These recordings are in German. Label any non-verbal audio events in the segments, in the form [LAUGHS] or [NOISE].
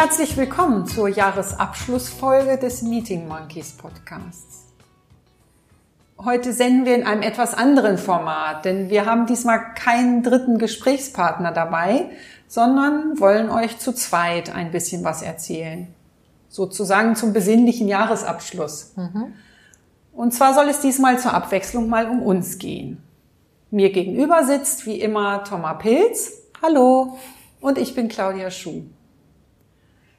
Herzlich willkommen zur Jahresabschlussfolge des Meeting Monkeys Podcasts. Heute senden wir in einem etwas anderen Format, denn wir haben diesmal keinen dritten Gesprächspartner dabei, sondern wollen euch zu zweit ein bisschen was erzählen. Sozusagen zum besinnlichen Jahresabschluss. Mhm. Und zwar soll es diesmal zur Abwechslung mal um uns gehen. Mir gegenüber sitzt wie immer Thomas Pilz. Hallo. Und ich bin Claudia Schuh.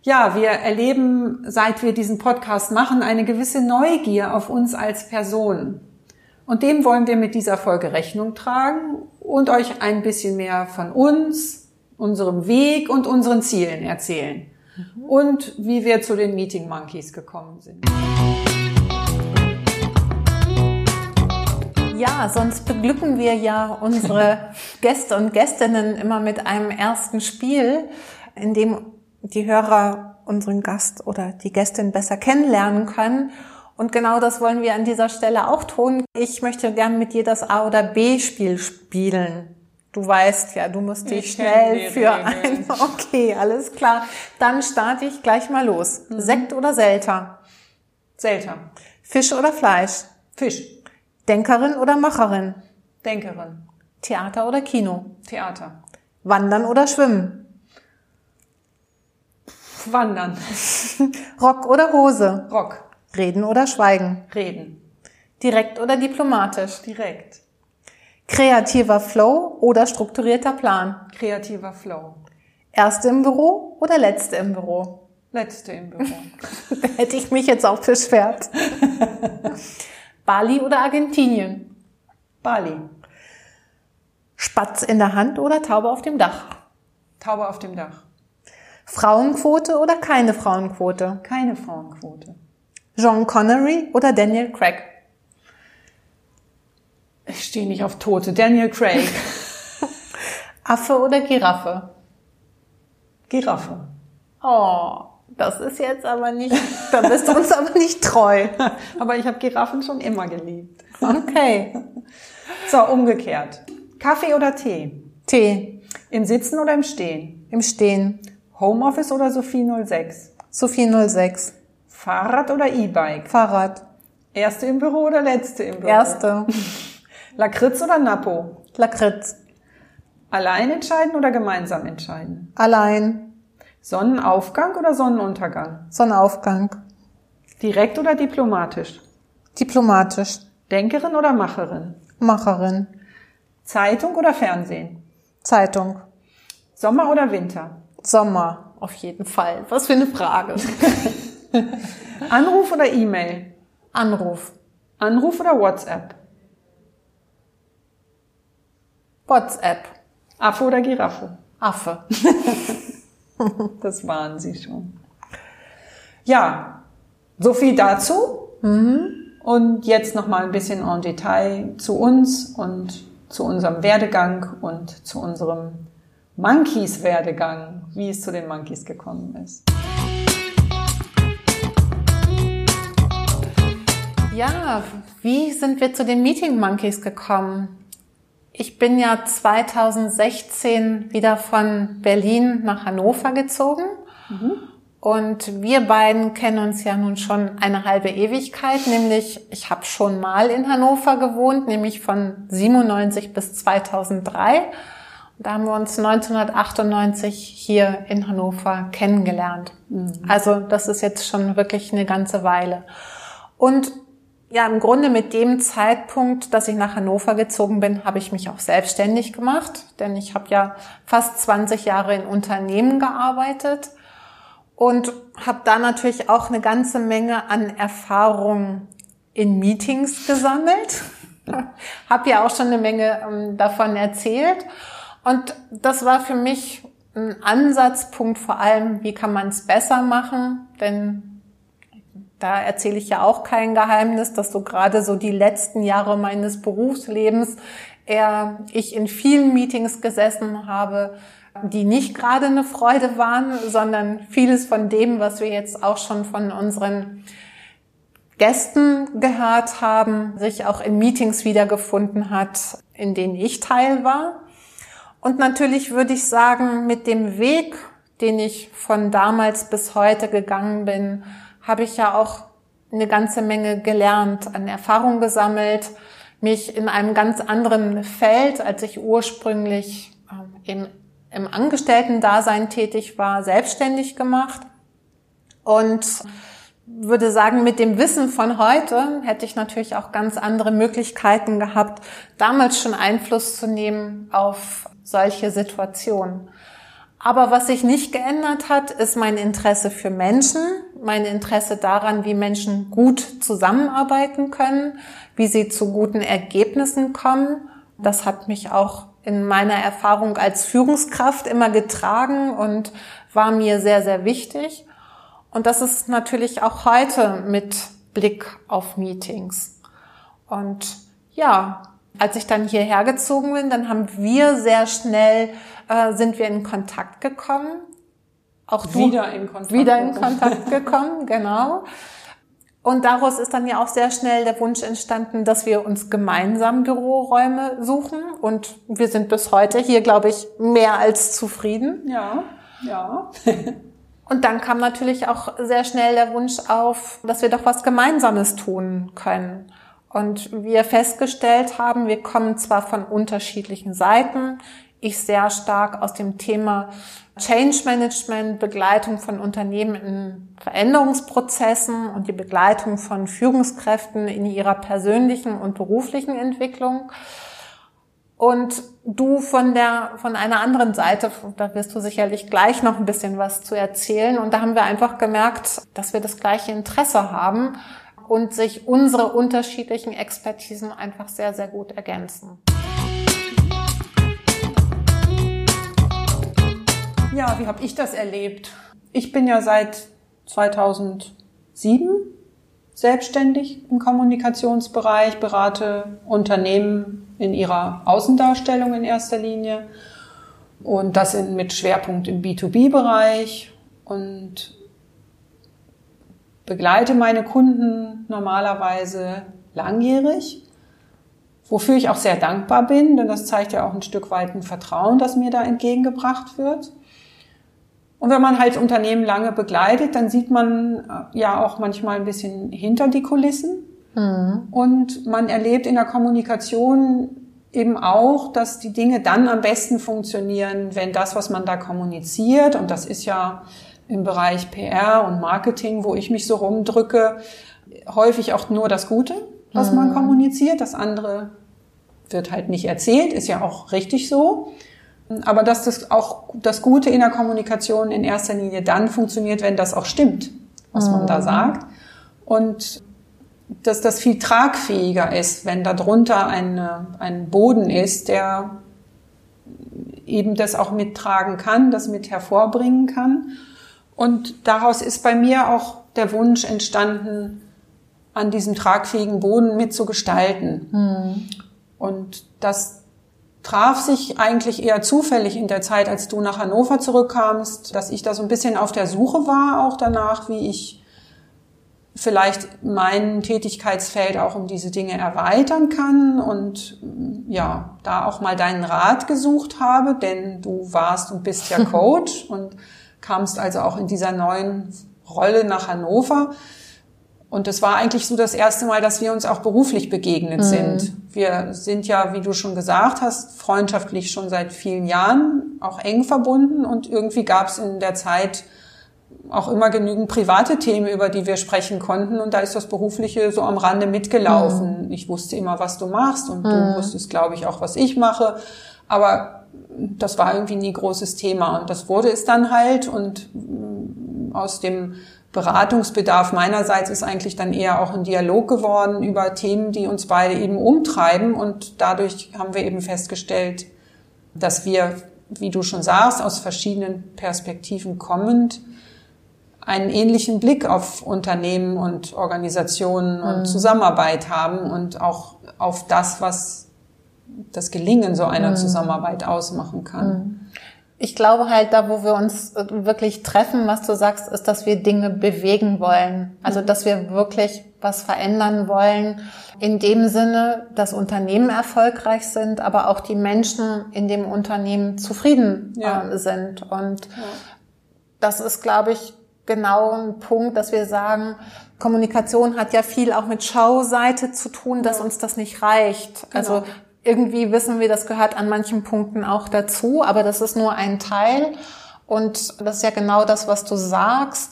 Ja, wir erleben, seit wir diesen Podcast machen, eine gewisse Neugier auf uns als Person. Und dem wollen wir mit dieser Folge Rechnung tragen und euch ein bisschen mehr von uns, unserem Weg und unseren Zielen erzählen. Mhm. Und wie wir zu den Meeting Monkeys gekommen sind. Ja, sonst beglücken wir ja unsere [LAUGHS] Gäste und Gästinnen immer mit einem ersten Spiel, in dem die Hörer unseren Gast oder die Gästin besser kennenlernen können. Und genau das wollen wir an dieser Stelle auch tun. Ich möchte gern mit dir das A- oder B-Spiel spielen. Du weißt ja, du musst dich ich schnell für ein. [LAUGHS] Okay, alles klar. Dann starte ich gleich mal los. Mhm. Sekt oder Selter? Selter. Fisch oder Fleisch? Fisch. Denkerin oder Macherin? Denkerin. Theater oder Kino? Theater. Wandern oder Schwimmen? Wandern. [LAUGHS] Rock oder Hose? Rock. Reden oder Schweigen? Reden. Direkt oder diplomatisch? Direkt. Kreativer Flow oder strukturierter Plan? Kreativer Flow. Erste im Büro oder letzte im Büro? Letzte im Büro. [LAUGHS] hätte ich mich jetzt auch beschwert. [LAUGHS] Bali oder Argentinien? Bali. Spatz in der Hand oder Taube auf dem Dach? Taube auf dem Dach. Frauenquote oder keine Frauenquote? Keine Frauenquote. John Connery oder Daniel Craig? Ich stehe nicht auf Tote. Daniel Craig. [LAUGHS] Affe oder Giraffe? Giraffe. Oh, das ist jetzt aber nicht, da bist du uns aber nicht treu. [LAUGHS] aber ich habe Giraffen schon immer geliebt. Okay. So, umgekehrt. Kaffee oder Tee? Tee. Im Sitzen oder im Stehen? Im Stehen. Homeoffice oder Sophie 06? Sophie 06. Fahrrad oder E-Bike? Fahrrad. Erste im Büro oder letzte im Büro? Erste. [LAUGHS] Lakritz oder Napo? Lakritz. Allein entscheiden oder gemeinsam entscheiden? Allein. Sonnenaufgang oder Sonnenuntergang? Sonnenaufgang. Direkt oder diplomatisch? Diplomatisch. Denkerin oder Macherin? Macherin. Zeitung oder Fernsehen? Zeitung. Sommer oder Winter? Sommer, auf jeden Fall. Was für eine Frage. [LAUGHS] Anruf oder E-Mail? Anruf. Anruf oder WhatsApp? WhatsApp. Affe oder Giraffe? Affe. [LAUGHS] das waren sie schon. Ja, so viel dazu. Mhm. Und jetzt noch mal ein bisschen en Detail zu uns und zu unserem Werdegang und zu unserem Monkeys Werdegang, wie es zu den Monkeys gekommen ist. Ja, wie sind wir zu den Meeting Monkeys gekommen? Ich bin ja 2016 wieder von Berlin nach Hannover gezogen. Mhm. Und wir beiden kennen uns ja nun schon eine halbe Ewigkeit, nämlich ich habe schon mal in Hannover gewohnt, nämlich von 97 bis 2003. Da haben wir uns 1998 hier in Hannover kennengelernt. Mhm. Also das ist jetzt schon wirklich eine ganze Weile. Und ja, im Grunde mit dem Zeitpunkt, dass ich nach Hannover gezogen bin, habe ich mich auch selbstständig gemacht, denn ich habe ja fast 20 Jahre in Unternehmen gearbeitet und habe da natürlich auch eine ganze Menge an Erfahrung in Meetings gesammelt. [LAUGHS] habe ja auch schon eine Menge ähm, davon erzählt und das war für mich ein Ansatzpunkt vor allem, wie kann man es besser machen, denn da erzähle ich ja auch kein Geheimnis, dass so gerade so die letzten Jahre meines Berufslebens eher ich in vielen Meetings gesessen habe, die nicht gerade eine Freude waren, sondern vieles von dem, was wir jetzt auch schon von unseren Gästen gehört haben, sich auch in Meetings wiedergefunden hat, in denen ich Teil war. Und natürlich würde ich sagen, mit dem Weg den ich von damals bis heute gegangen bin, habe ich ja auch eine ganze Menge gelernt, an Erfahrung gesammelt, mich in einem ganz anderen Feld, als ich ursprünglich im, ähm, im Angestellten-Dasein tätig war, selbstständig gemacht. Und würde sagen, mit dem Wissen von heute hätte ich natürlich auch ganz andere Möglichkeiten gehabt, damals schon Einfluss zu nehmen auf solche Situationen. Aber was sich nicht geändert hat, ist mein Interesse für Menschen, mein Interesse daran, wie Menschen gut zusammenarbeiten können, wie sie zu guten Ergebnissen kommen. Das hat mich auch in meiner Erfahrung als Führungskraft immer getragen und war mir sehr, sehr wichtig. Und das ist natürlich auch heute mit Blick auf Meetings. Und ja, als ich dann hierher gezogen bin, dann haben wir sehr schnell, äh, sind wir in Kontakt gekommen. Auch du wieder in Kontakt, wieder in Kontakt [LAUGHS] gekommen, genau. Und daraus ist dann ja auch sehr schnell der Wunsch entstanden, dass wir uns gemeinsam Büroräume suchen. Und wir sind bis heute hier, glaube ich, mehr als zufrieden. Ja, ja. [LAUGHS] Und dann kam natürlich auch sehr schnell der Wunsch auf, dass wir doch was Gemeinsames tun können. Und wir festgestellt haben, wir kommen zwar von unterschiedlichen Seiten, ich sehr stark aus dem Thema Change Management, Begleitung von Unternehmen in Veränderungsprozessen und die Begleitung von Führungskräften in ihrer persönlichen und beruflichen Entwicklung. Und du von der, von einer anderen Seite, da wirst du sicherlich gleich noch ein bisschen was zu erzählen. Und da haben wir einfach gemerkt, dass wir das gleiche Interesse haben, und sich unsere unterschiedlichen Expertisen einfach sehr, sehr gut ergänzen. Ja, wie habe ich das erlebt? Ich bin ja seit 2007 selbstständig im Kommunikationsbereich, berate Unternehmen in ihrer Außendarstellung in erster Linie und das in, mit Schwerpunkt im B2B-Bereich und begleite meine Kunden normalerweise langjährig, wofür ich auch sehr dankbar bin, denn das zeigt ja auch ein Stück weit ein Vertrauen, das mir da entgegengebracht wird. Und wenn man halt Unternehmen lange begleitet, dann sieht man äh, ja auch manchmal ein bisschen hinter die Kulissen. Mhm. Und man erlebt in der Kommunikation eben auch, dass die Dinge dann am besten funktionieren, wenn das, was man da kommuniziert, und das ist ja im Bereich PR und Marketing, wo ich mich so rumdrücke, häufig auch nur das Gute, was mhm. man kommuniziert. Das andere wird halt nicht erzählt, ist ja auch richtig so. Aber dass das auch das Gute in der Kommunikation in erster Linie dann funktioniert, wenn das auch stimmt, was mhm. man da mhm. sagt. Und dass das viel tragfähiger ist, wenn darunter eine, ein Boden ist, der eben das auch mittragen kann, das mit hervorbringen kann. Und daraus ist bei mir auch der Wunsch entstanden, an diesem tragfähigen Boden mitzugestalten. Mhm. Und das traf sich eigentlich eher zufällig in der Zeit, als du nach Hannover zurückkamst, dass ich da so ein bisschen auf der Suche war, auch danach, wie ich vielleicht mein Tätigkeitsfeld auch um diese Dinge erweitern kann und ja, da auch mal deinen Rat gesucht habe, denn du warst und bist ja [LAUGHS] Coach und kamst also auch in dieser neuen Rolle nach Hannover. Und es war eigentlich so das erste Mal, dass wir uns auch beruflich begegnet mhm. sind. Wir sind ja, wie du schon gesagt hast, freundschaftlich schon seit vielen Jahren auch eng verbunden und irgendwie gab es in der Zeit auch immer genügend private Themen, über die wir sprechen konnten. Und da ist das Berufliche so am Rande mitgelaufen. Mhm. Ich wusste immer, was du machst und mhm. du wusstest, glaube ich, auch, was ich mache. Aber das war irgendwie nie großes Thema. Und das wurde es dann halt. Und mm, aus dem Beratungsbedarf meinerseits ist eigentlich dann eher auch ein Dialog geworden über Themen, die uns beide eben umtreiben. Und dadurch haben wir eben festgestellt, dass wir, wie du schon sagst, aus verschiedenen Perspektiven kommend, einen ähnlichen Blick auf Unternehmen und Organisationen und mhm. Zusammenarbeit haben und auch auf das, was das Gelingen so einer mhm. Zusammenarbeit ausmachen kann. Mhm. Ich glaube halt, da wo wir uns äh, wirklich treffen, was du sagst, ist, dass wir Dinge bewegen wollen. Also, dass wir wirklich was verändern wollen. In dem Sinne, dass Unternehmen erfolgreich sind, aber auch die Menschen in dem Unternehmen zufrieden ja. äh, sind. Und ja. das ist, glaube ich, genau ein Punkt, dass wir sagen, Kommunikation hat ja viel auch mit Schauseite zu tun, dass uns das nicht reicht. Genau. Also irgendwie wissen wir, das gehört an manchen Punkten auch dazu, aber das ist nur ein Teil. Und das ist ja genau das, was du sagst,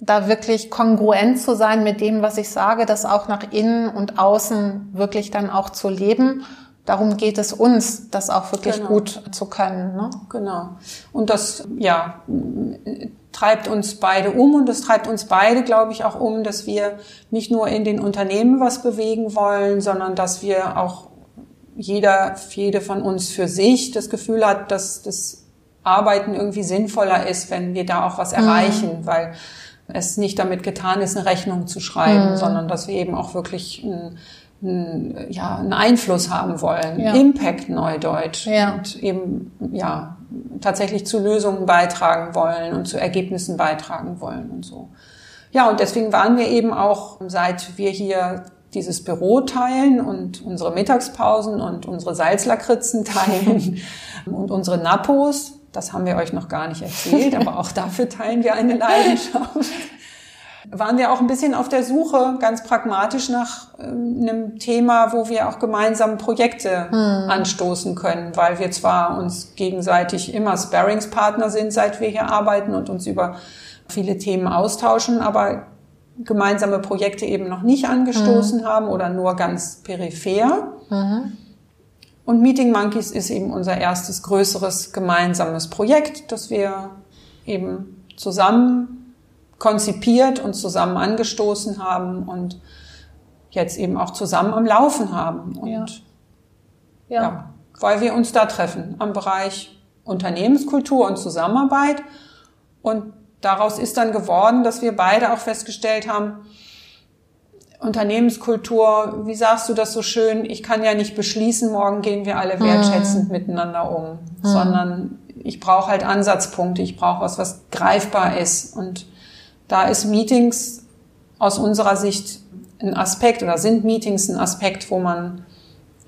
da wirklich kongruent zu sein mit dem, was ich sage, das auch nach innen und außen wirklich dann auch zu leben. Darum geht es uns, das auch wirklich genau. gut zu können. Ne? Genau. Und das, ja, treibt uns beide um und das treibt uns beide, glaube ich, auch um, dass wir nicht nur in den Unternehmen was bewegen wollen, sondern dass wir auch jeder, jede von uns für sich das Gefühl hat, dass das Arbeiten irgendwie sinnvoller ist, wenn wir da auch was mhm. erreichen, weil es nicht damit getan ist, eine Rechnung zu schreiben, mhm. sondern dass wir eben auch wirklich ein, ein, ja, einen Einfluss haben wollen, ja. Impact Neudeutsch ja. und eben ja tatsächlich zu Lösungen beitragen wollen und zu Ergebnissen beitragen wollen und so. Ja, und deswegen waren wir eben auch, seit wir hier dieses Büro teilen und unsere Mittagspausen und unsere Salzlakritzen [LAUGHS] teilen und unsere Nappos, das haben wir euch noch gar nicht erzählt, aber auch dafür teilen wir eine Leidenschaft waren wir auch ein bisschen auf der Suche, ganz pragmatisch nach ähm, einem Thema, wo wir auch gemeinsam Projekte hm. anstoßen können, weil wir zwar uns gegenseitig immer Sparringspartner sind, seit wir hier arbeiten und uns über viele Themen austauschen, aber gemeinsame Projekte eben noch nicht angestoßen hm. haben oder nur ganz peripher. Mhm. Und Meeting Monkeys ist eben unser erstes größeres gemeinsames Projekt, das wir eben zusammen konzipiert und zusammen angestoßen haben und jetzt eben auch zusammen am Laufen haben. Und ja. ja. ja, weil wir uns da treffen am Bereich Unternehmenskultur und Zusammenarbeit. Und daraus ist dann geworden, dass wir beide auch festgestellt haben, Unternehmenskultur, wie sagst du das so schön? Ich kann ja nicht beschließen, morgen gehen wir alle wertschätzend mhm. miteinander um, mhm. sondern ich brauche halt Ansatzpunkte, ich brauche was, was greifbar ist. Und da ist Meetings aus unserer Sicht ein Aspekt oder sind Meetings ein Aspekt, wo man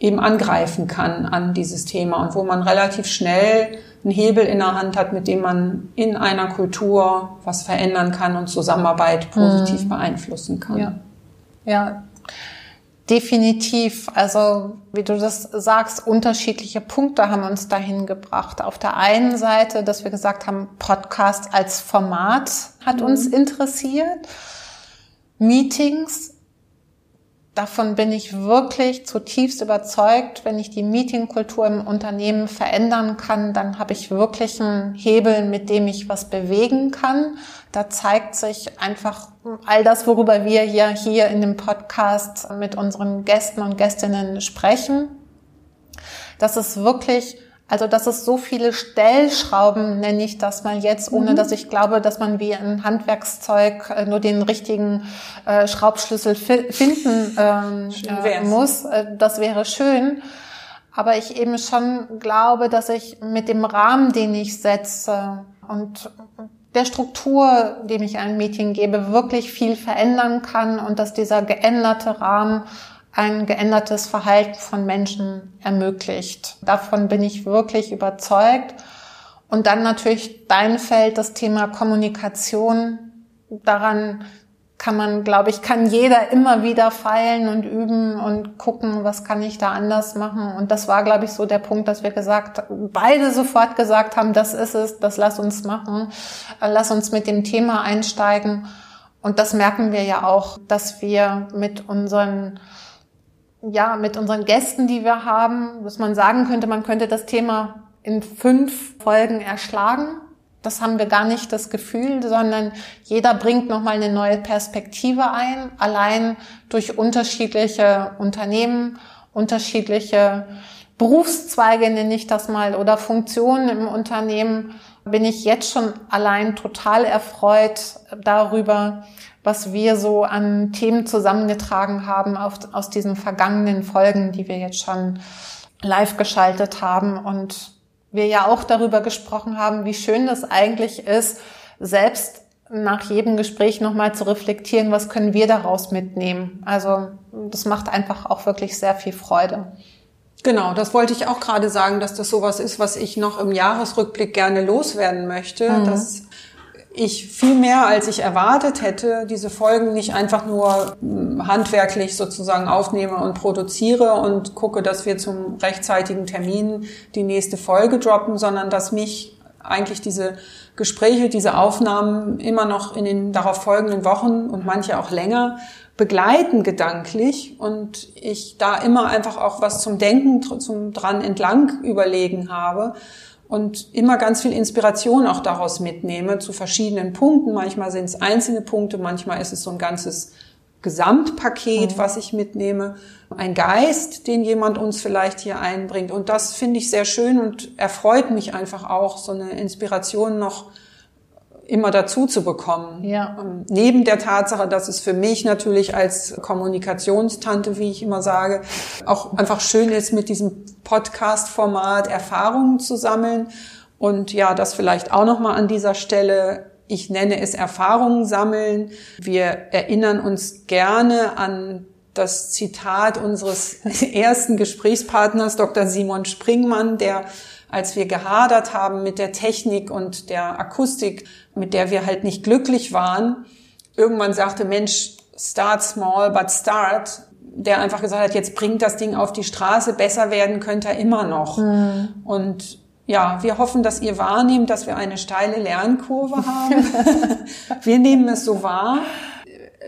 eben angreifen kann an dieses Thema und wo man relativ schnell einen Hebel in der Hand hat, mit dem man in einer Kultur was verändern kann und Zusammenarbeit positiv mhm. beeinflussen kann. Ja. ja, definitiv. Also, wie du das sagst, unterschiedliche Punkte haben uns dahin gebracht. Auf der einen Seite, dass wir gesagt haben, Podcast als Format hat mhm. uns interessiert. Meetings, davon bin ich wirklich zutiefst überzeugt. Wenn ich die Meetingkultur im Unternehmen verändern kann, dann habe ich wirklich einen Hebel, mit dem ich was bewegen kann. Da zeigt sich einfach all das, worüber wir ja hier in dem Podcast mit unseren Gästen und Gästinnen sprechen. Das ist wirklich also das ist so viele Stellschrauben, nenne ich das mal jetzt, ohne mhm. dass ich glaube, dass man wie ein Handwerkszeug äh, nur den richtigen äh, Schraubschlüssel fi finden ähm, äh, muss. Äh, das wäre schön. Aber ich eben schon glaube, dass ich mit dem Rahmen, den ich setze und der Struktur, dem ich ein Meeting gebe, wirklich viel verändern kann und dass dieser geänderte Rahmen ein geändertes Verhalten von Menschen ermöglicht. Davon bin ich wirklich überzeugt. Und dann natürlich dein Feld, das Thema Kommunikation. Daran kann man, glaube ich, kann jeder immer wieder feilen und üben und gucken, was kann ich da anders machen. Und das war, glaube ich, so der Punkt, dass wir gesagt, beide sofort gesagt haben, das ist es, das lass uns machen, lass uns mit dem Thema einsteigen. Und das merken wir ja auch, dass wir mit unseren ja, mit unseren Gästen, die wir haben, dass man sagen könnte, man könnte das Thema in fünf Folgen erschlagen. Das haben wir gar nicht das Gefühl, sondern jeder bringt nochmal eine neue Perspektive ein, allein durch unterschiedliche Unternehmen, unterschiedliche Berufszweige nenne ich das mal oder Funktionen im Unternehmen bin ich jetzt schon allein total erfreut darüber, was wir so an Themen zusammengetragen haben auf, aus diesen vergangenen Folgen, die wir jetzt schon live geschaltet haben und wir ja auch darüber gesprochen haben, wie schön das eigentlich ist, selbst nach jedem Gespräch nochmal zu reflektieren, was können wir daraus mitnehmen. Also das macht einfach auch wirklich sehr viel Freude. Genau, das wollte ich auch gerade sagen, dass das sowas ist, was ich noch im Jahresrückblick gerne loswerden möchte, mhm. dass ich viel mehr, als ich erwartet hätte, diese Folgen nicht einfach nur hm, handwerklich sozusagen aufnehme und produziere und gucke, dass wir zum rechtzeitigen Termin die nächste Folge droppen, sondern dass mich eigentlich diese Gespräche, diese Aufnahmen immer noch in den darauf folgenden Wochen und manche auch länger begleiten gedanklich und ich da immer einfach auch was zum Denken, zum dran entlang überlegen habe und immer ganz viel Inspiration auch daraus mitnehme zu verschiedenen Punkten. Manchmal sind es einzelne Punkte, manchmal ist es so ein ganzes Gesamtpaket, mhm. was ich mitnehme. Ein Geist, den jemand uns vielleicht hier einbringt. Und das finde ich sehr schön und erfreut mich einfach auch, so eine Inspiration noch immer dazu zu bekommen. Ja. Ähm, neben der Tatsache, dass es für mich natürlich als Kommunikationstante, wie ich immer sage, auch einfach schön ist, mit diesem Podcast-Format Erfahrungen zu sammeln. Und ja, das vielleicht auch nochmal an dieser Stelle. Ich nenne es Erfahrungen sammeln. Wir erinnern uns gerne an das Zitat unseres [LAUGHS] ersten Gesprächspartners, Dr. Simon Springmann, der als wir gehadert haben mit der Technik und der Akustik, mit der wir halt nicht glücklich waren, irgendwann sagte, Mensch, start small, but start, der einfach gesagt hat, jetzt bringt das Ding auf die Straße, besser werden könnte er immer noch. Mhm. Und ja, wir hoffen, dass ihr wahrnehmt, dass wir eine steile Lernkurve haben. [LAUGHS] wir nehmen es so wahr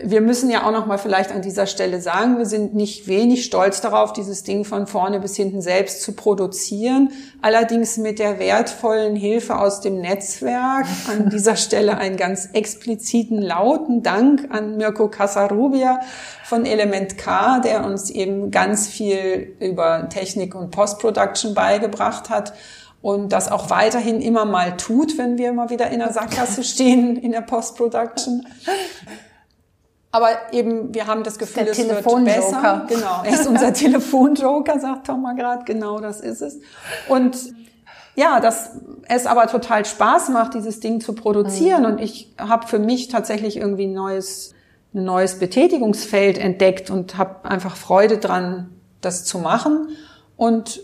wir müssen ja auch noch mal vielleicht an dieser Stelle sagen, wir sind nicht wenig stolz darauf, dieses Ding von vorne bis hinten selbst zu produzieren. Allerdings mit der wertvollen Hilfe aus dem Netzwerk. An [LAUGHS] dieser Stelle einen ganz expliziten, lauten Dank an Mirko Casarubia von Element K, der uns eben ganz viel über Technik und Postproduction beigebracht hat und das auch weiterhin immer mal tut, wenn wir mal wieder in der Sackgasse [LAUGHS] stehen in der Postproduction. Aber eben, wir haben das Gefühl, es wird besser. Genau, er [LAUGHS] ist unser Telefonjoker, sagt Thomas gerade. Genau, das ist es. Und ja, dass es aber total Spaß macht, dieses Ding zu produzieren. Mhm. Und ich habe für mich tatsächlich irgendwie ein neues, ein neues Betätigungsfeld entdeckt und habe einfach Freude dran, das zu machen. Und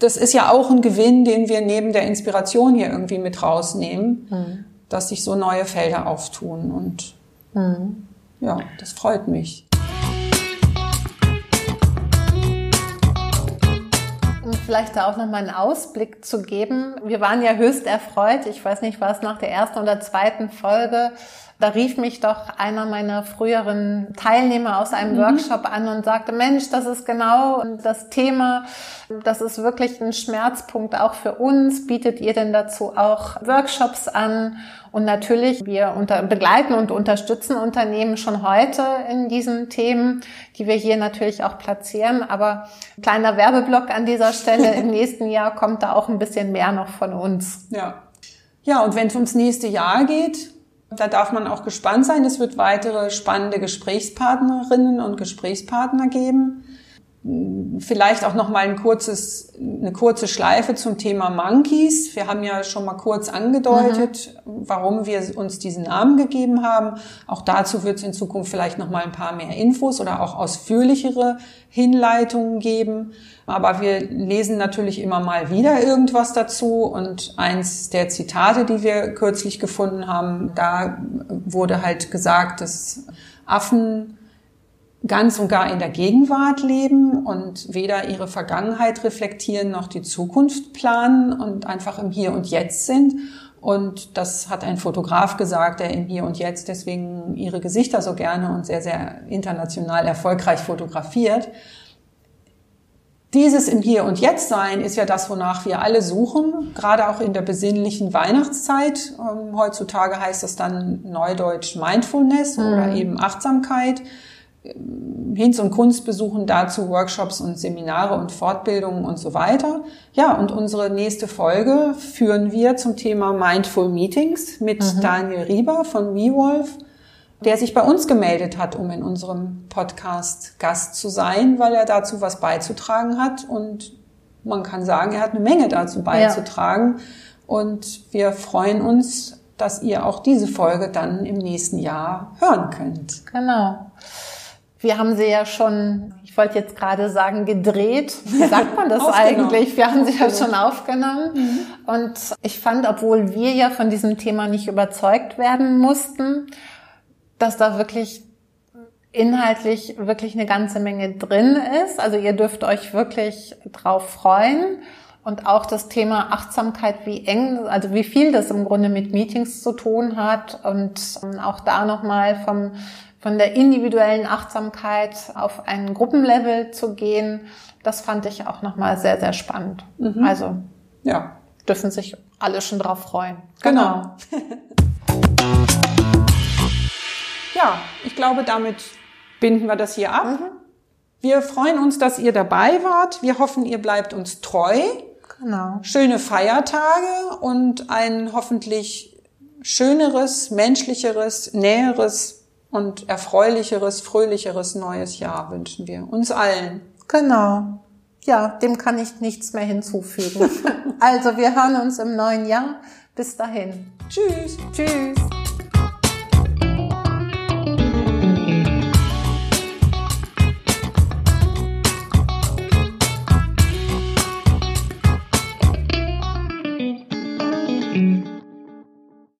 das ist ja auch ein Gewinn, den wir neben der Inspiration hier irgendwie mit rausnehmen, mhm. dass sich so neue Felder auftun. Und Mhm. Ja, das freut mich. Um vielleicht da auch nochmal einen Ausblick zu geben. Wir waren ja höchst erfreut. Ich weiß nicht, war es nach der ersten oder zweiten Folge, da rief mich doch einer meiner früheren Teilnehmer aus einem mhm. Workshop an und sagte, Mensch, das ist genau das Thema. Das ist wirklich ein Schmerzpunkt auch für uns. Bietet ihr denn dazu auch Workshops an? Und natürlich, wir unter, begleiten und unterstützen Unternehmen schon heute in diesen Themen, die wir hier natürlich auch platzieren. Aber kleiner Werbeblock an dieser Stelle. [LAUGHS] Im nächsten Jahr kommt da auch ein bisschen mehr noch von uns. Ja. Ja, und wenn es ums nächste Jahr geht, da darf man auch gespannt sein. Es wird weitere spannende Gesprächspartnerinnen und Gesprächspartner geben. Vielleicht auch noch mal ein kurzes, eine kurze Schleife zum Thema Monkeys. Wir haben ja schon mal kurz angedeutet, mhm. warum wir uns diesen Namen gegeben haben. Auch dazu wird es in Zukunft vielleicht noch mal ein paar mehr Infos oder auch ausführlichere Hinleitungen geben. Aber wir lesen natürlich immer mal wieder irgendwas dazu. Und eins der Zitate, die wir kürzlich gefunden haben, da wurde halt gesagt, dass Affen ganz und gar in der Gegenwart leben und weder ihre Vergangenheit reflektieren noch die Zukunft planen und einfach im Hier und Jetzt sind. Und das hat ein Fotograf gesagt, der im Hier und Jetzt deswegen ihre Gesichter so gerne und sehr, sehr international erfolgreich fotografiert. Dieses im Hier und Jetzt sein ist ja das, wonach wir alle suchen, gerade auch in der besinnlichen Weihnachtszeit. Ähm, heutzutage heißt es dann neudeutsch Mindfulness mhm. oder eben Achtsamkeit. Hinz- und Kunst besuchen dazu Workshops und Seminare und Fortbildungen und so weiter. Ja, und unsere nächste Folge führen wir zum Thema Mindful Meetings mit mhm. Daniel Rieber von WeWolf, der sich bei uns gemeldet hat, um in unserem Podcast Gast zu sein, weil er dazu was beizutragen hat und man kann sagen, er hat eine Menge dazu beizutragen. Ja. Und wir freuen uns, dass ihr auch diese Folge dann im nächsten Jahr hören könnt. Genau. Wir haben sie ja schon, ich wollte jetzt gerade sagen, gedreht. Wie sagt man das [LAUGHS] eigentlich? Wir haben sie ja schon aufgenommen. Mhm. Und ich fand, obwohl wir ja von diesem Thema nicht überzeugt werden mussten, dass da wirklich inhaltlich wirklich eine ganze Menge drin ist. Also ihr dürft euch wirklich drauf freuen. Und auch das Thema Achtsamkeit, wie eng, also wie viel das im Grunde mit Meetings zu tun hat und auch da nochmal vom von der individuellen Achtsamkeit auf ein Gruppenlevel zu gehen, das fand ich auch nochmal sehr, sehr spannend. Mhm. Also ja. dürfen sich alle schon drauf freuen. Genau. genau. [LAUGHS] ja, ich glaube, damit binden wir das hier ab. Mhm. Wir freuen uns, dass ihr dabei wart. Wir hoffen, ihr bleibt uns treu. Genau. Schöne Feiertage und ein hoffentlich schöneres, menschlicheres, näheres und erfreulicheres, fröhlicheres neues Jahr wünschen wir uns allen. Genau. Ja, dem kann ich nichts mehr hinzufügen. [LAUGHS] also wir hören uns im neuen Jahr. Bis dahin. Tschüss. Tschüss.